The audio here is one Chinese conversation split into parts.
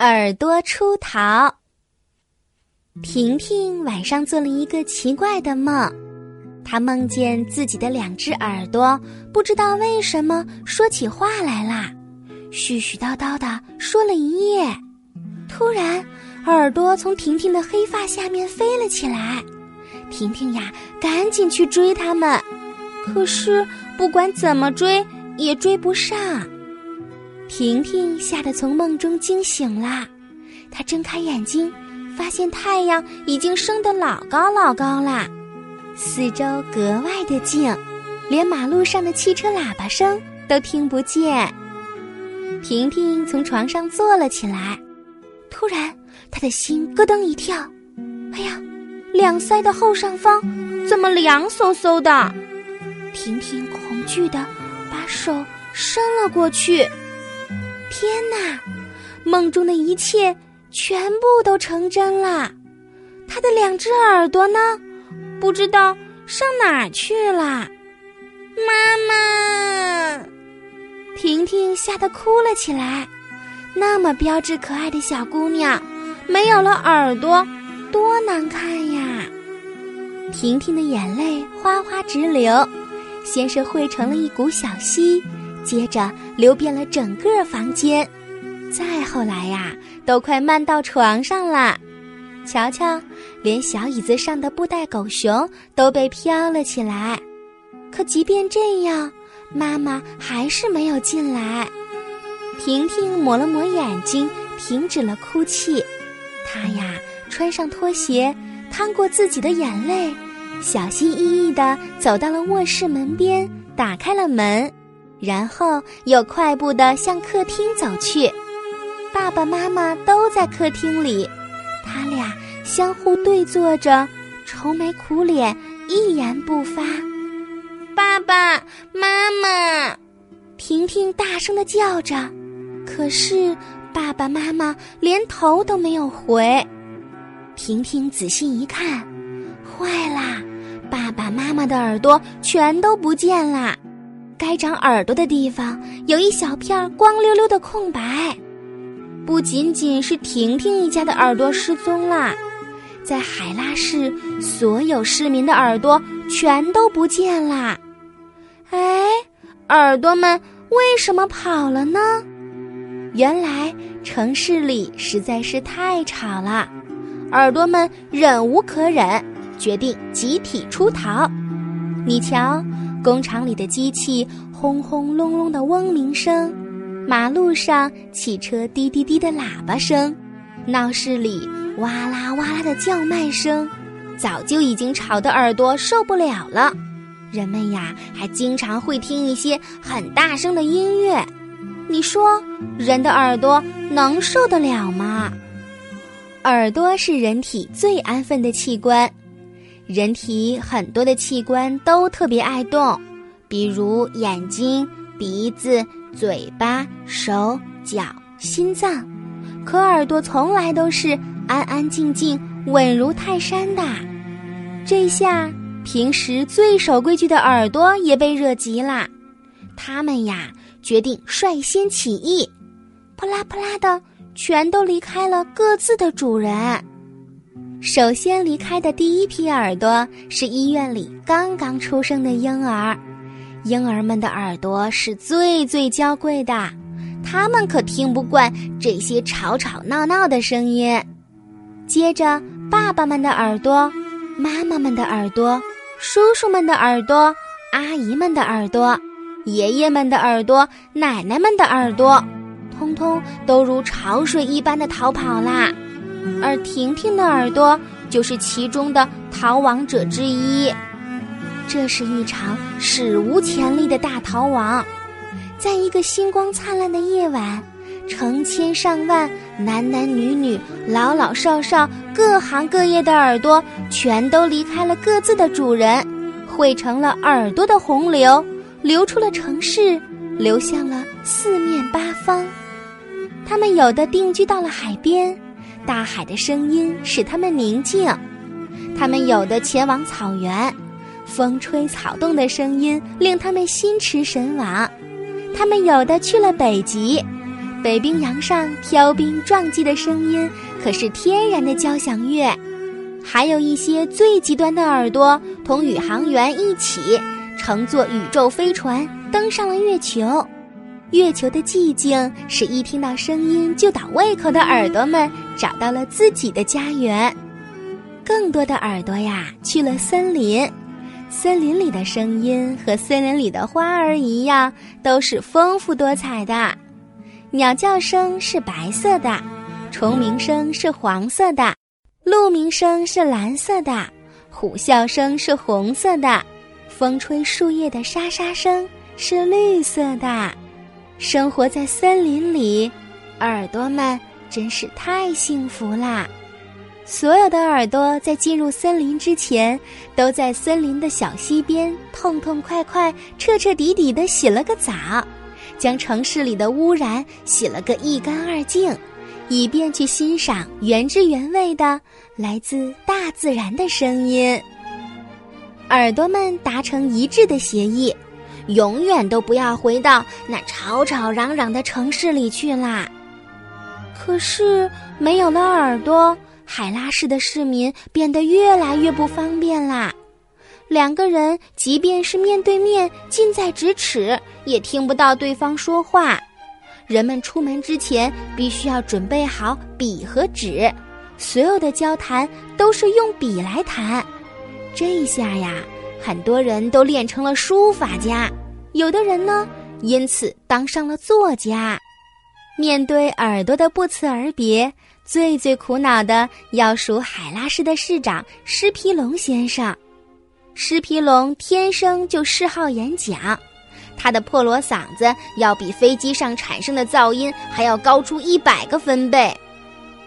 耳朵出逃。婷婷晚上做了一个奇怪的梦，她梦见自己的两只耳朵不知道为什么说起话来啦，絮絮叨叨的说了一夜。突然，耳朵从婷婷的黑发下面飞了起来，婷婷呀，赶紧去追他们，可是不管怎么追也追不上。婷婷吓得从梦中惊醒了，她睁开眼睛，发现太阳已经升得老高老高了，四周格外的静，连马路上的汽车喇叭声都听不见。婷婷从床上坐了起来，突然她的心咯噔一跳，哎呀，两腮的后上方怎么凉飕飕的？婷婷恐惧的把手伸了过去。天哪，梦中的一切全部都成真了。他的两只耳朵呢？不知道上哪儿去了。妈妈，婷婷吓得哭了起来。那么标致可爱的小姑娘，没有了耳朵，多难看呀！婷婷的眼泪哗哗直流，先是汇成了一股小溪。接着流遍了整个房间，再后来呀，都快漫到床上了。瞧瞧，连小椅子上的布袋狗熊都被飘了起来。可即便这样，妈妈还是没有进来。婷婷抹了抹眼睛，停止了哭泣。她呀，穿上拖鞋，趟过自己的眼泪，小心翼翼地走到了卧室门边，打开了门。然后又快步地向客厅走去，爸爸妈妈都在客厅里，他俩相互对坐着，愁眉苦脸，一言不发。爸爸妈妈，婷婷大声地叫着，可是爸爸妈妈连头都没有回。婷婷仔细一看，坏啦，爸爸妈妈的耳朵全都不见了。该长耳朵的地方有一小片光溜溜的空白，不仅仅是婷婷一家的耳朵失踪了，在海拉市所有市民的耳朵全都不见了。哎，耳朵们为什么跑了呢？原来城市里实在是太吵了，耳朵们忍无可忍，决定集体出逃。你瞧。工厂里的机器轰轰隆隆的嗡鸣声，马路上汽车滴滴滴的喇叭声，闹市里哇啦哇啦的叫卖声，早就已经吵得耳朵受不了了。人们呀，还经常会听一些很大声的音乐。你说，人的耳朵能受得了吗？耳朵是人体最安分的器官。人体很多的器官都特别爱动，比如眼睛、鼻子、嘴巴、手脚、心脏，可耳朵从来都是安安静静、稳如泰山的。这下，平时最守规矩的耳朵也被惹急了，他们呀决定率先起义，扑啦扑啦的，全都离开了各自的主人。首先离开的第一批耳朵是医院里刚刚出生的婴儿，婴儿们的耳朵是最最娇贵的，他们可听不惯这些吵吵闹闹的声音。接着，爸爸们的耳朵、妈妈们的耳朵、叔叔们的耳朵、阿姨们的耳朵、爷爷们的耳朵、奶奶们的耳朵，通通都如潮水一般的逃跑啦。而婷婷的耳朵就是其中的逃亡者之一。这是一场史无前例的大逃亡，在一个星光灿烂的夜晚，成千上万男男女女、老老少少、各行各业的耳朵全都离开了各自的主人，汇成了耳朵的洪流，流出了城市，流向了四面八方。他们有的定居到了海边。大海的声音使他们宁静，他们有的前往草原，风吹草动的声音令他们心驰神往；他们有的去了北极，北冰洋上飘冰撞击的声音可是天然的交响乐。还有一些最极端的耳朵，同宇航员一起乘坐宇宙飞船登上了月球。月球的寂静，使一听到声音就倒胃口的耳朵们找到了自己的家园。更多的耳朵呀，去了森林。森林里的声音和森林里的花儿一样，都是丰富多彩的。鸟叫声是白色的，虫鸣声是黄色的，鹿鸣声是蓝色的，虎啸声是红色的，风吹树叶的沙沙声是绿色的。生活在森林里，耳朵们真是太幸福啦！所有的耳朵在进入森林之前，都在森林的小溪边痛痛快快、彻彻底底的洗了个澡，将城市里的污染洗了个一干二净，以便去欣赏原汁原味的来自大自然的声音。耳朵们达成一致的协议。永远都不要回到那吵吵嚷嚷的城市里去啦。可是没有了耳朵，海拉市的市民变得越来越不方便啦。两个人即便是面对面、近在咫尺，也听不到对方说话。人们出门之前必须要准备好笔和纸，所有的交谈都是用笔来谈。这一下呀。很多人都练成了书法家，有的人呢，因此当上了作家。面对耳朵的不辞而别，最最苦恼的要数海拉市的市长施皮龙先生。施皮龙天生就嗜好演讲，他的破锣嗓子要比飞机上产生的噪音还要高出一百个分贝。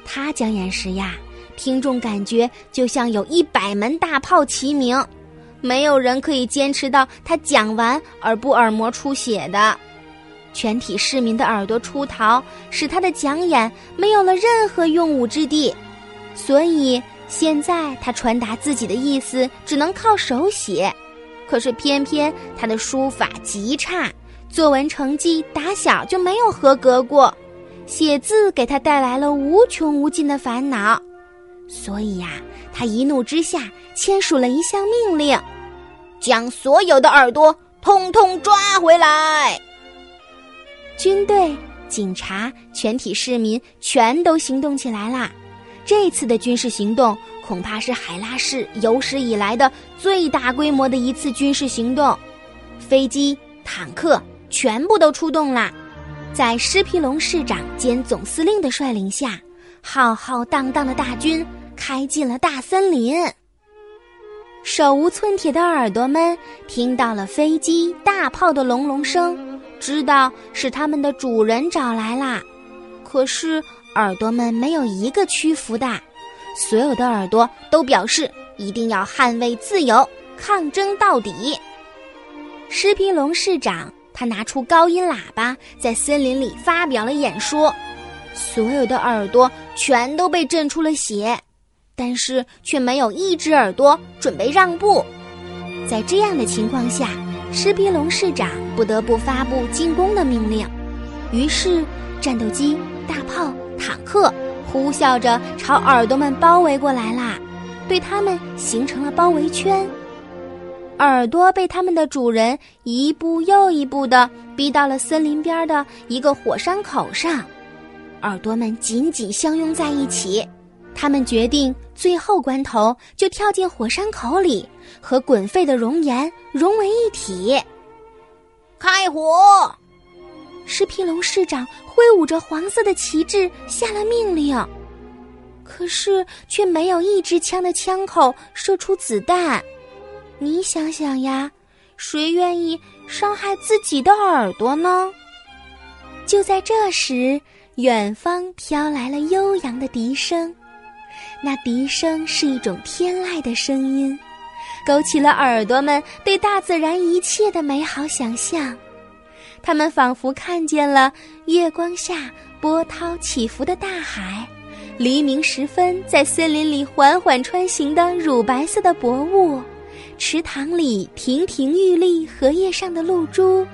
他讲演时呀，听众感觉就像有一百门大炮齐鸣。没有人可以坚持到他讲完而不耳膜出血的，全体市民的耳朵出逃，使他的讲演没有了任何用武之地。所以现在他传达自己的意思只能靠手写，可是偏偏他的书法极差，作文成绩打小就没有合格过，写字给他带来了无穷无尽的烦恼。所以呀，他一怒之下签署了一项命令，将所有的耳朵通通抓回来。军队、警察、全体市民全都行动起来啦！这次的军事行动恐怕是海拉市有史以来的最大规模的一次军事行动，飞机、坦克全部都出动啦！在施皮龙市长兼总司令的率领下，浩浩荡荡的大军。开进了大森林。手无寸铁的耳朵们听到了飞机、大炮的隆隆声，知道是他们的主人找来啦。可是耳朵们没有一个屈服的，所有的耳朵都表示一定要捍卫自由，抗争到底。施皮龙市长他拿出高音喇叭，在森林里发表了演说，所有的耳朵全都被震出了血。但是却没有一只耳朵准备让步，在这样的情况下，施皮龙市长不得不发布进攻的命令。于是，战斗机、大炮、坦克呼啸着朝耳朵们包围过来啦，对他们形成了包围圈。耳朵被他们的主人一步又一步地逼到了森林边的一个火山口上，耳朵们紧紧相拥在一起。他们决定，最后关头就跳进火山口里，和滚沸的熔岩融为一体。开火！施皮龙市长挥舞着黄色的旗帜下了命令，可是却没有一支枪的枪口射出子弹。你想想呀，谁愿意伤害自己的耳朵呢？就在这时，远方飘来了悠扬的笛声。那笛声是一种天籁的声音，勾起了耳朵们对大自然一切的美好想象。他们仿佛看见了月光下波涛起伏的大海，黎明时分在森林里缓缓穿行的乳白色的薄雾，池塘里亭亭玉立荷叶上的露珠，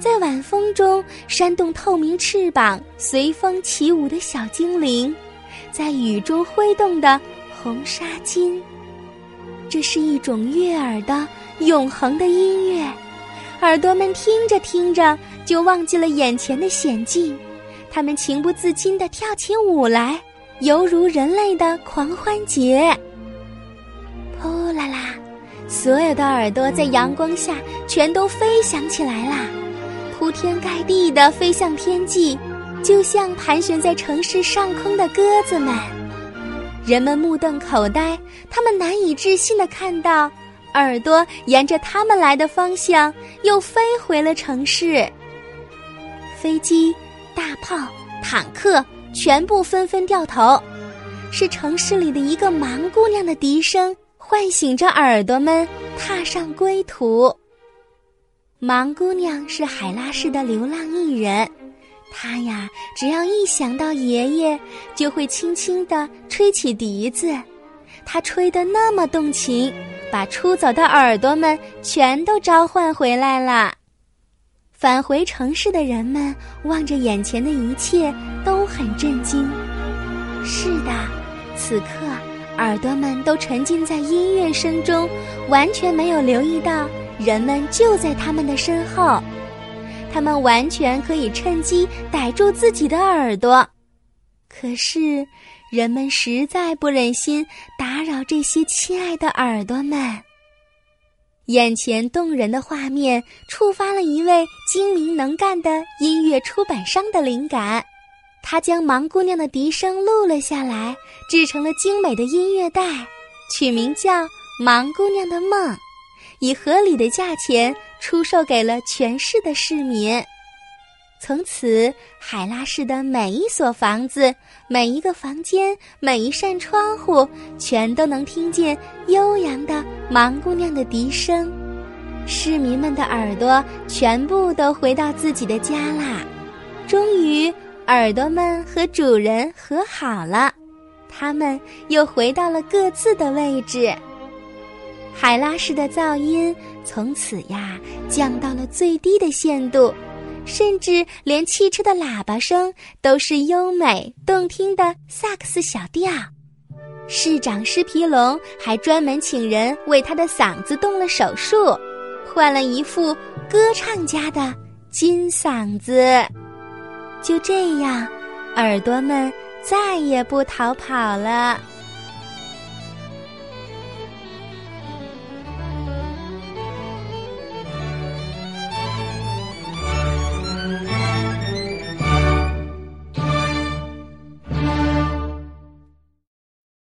在晚风中扇动透明翅膀随风起舞的小精灵，在雨中挥动的红纱巾。这是一种悦耳的永恒的音乐，耳朵们听着听着就忘记了眼前的险境，他们情不自禁地跳起舞来，犹如人类的狂欢节。呼啦啦！所有的耳朵在阳光下全都飞翔起来啦，铺天盖地的飞向天际，就像盘旋在城市上空的鸽子们。人们目瞪口呆，他们难以置信的看到，耳朵沿着他们来的方向又飞回了城市。飞机、大炮、坦克全部纷纷掉头，是城市里的一个盲姑娘的笛声。唤醒着耳朵们，踏上归途。盲姑娘是海拉市的流浪艺人，他呀，只要一想到爷爷，就会轻轻地吹起笛子。他吹得那么动情，把出走的耳朵们全都召唤回来了。返回城市的人们望着眼前的一切，都很震惊。是的，此刻。耳朵们都沉浸在音乐声中，完全没有留意到人们就在他们的身后。他们完全可以趁机逮住自己的耳朵，可是人们实在不忍心打扰这些亲爱的耳朵们。眼前动人的画面触发了一位精明能干的音乐出版商的灵感。他将盲姑娘的笛声录了下来，制成了精美的音乐带，取名叫《盲姑娘的梦》，以合理的价钱出售给了全市的市民。从此，海拉市的每一所房子、每一个房间、每一扇窗户，全都能听见悠扬的盲姑娘的笛声。市民们的耳朵全部都回到自己的家啦，终于。耳朵们和主人和好了，他们又回到了各自的位置。海拉市的噪音从此呀降到了最低的限度，甚至连汽车的喇叭声都是优美动听的萨克斯小调。市长施皮龙还专门请人为他的嗓子动了手术，换了一副歌唱家的金嗓子。就这样，耳朵们再也不逃跑了。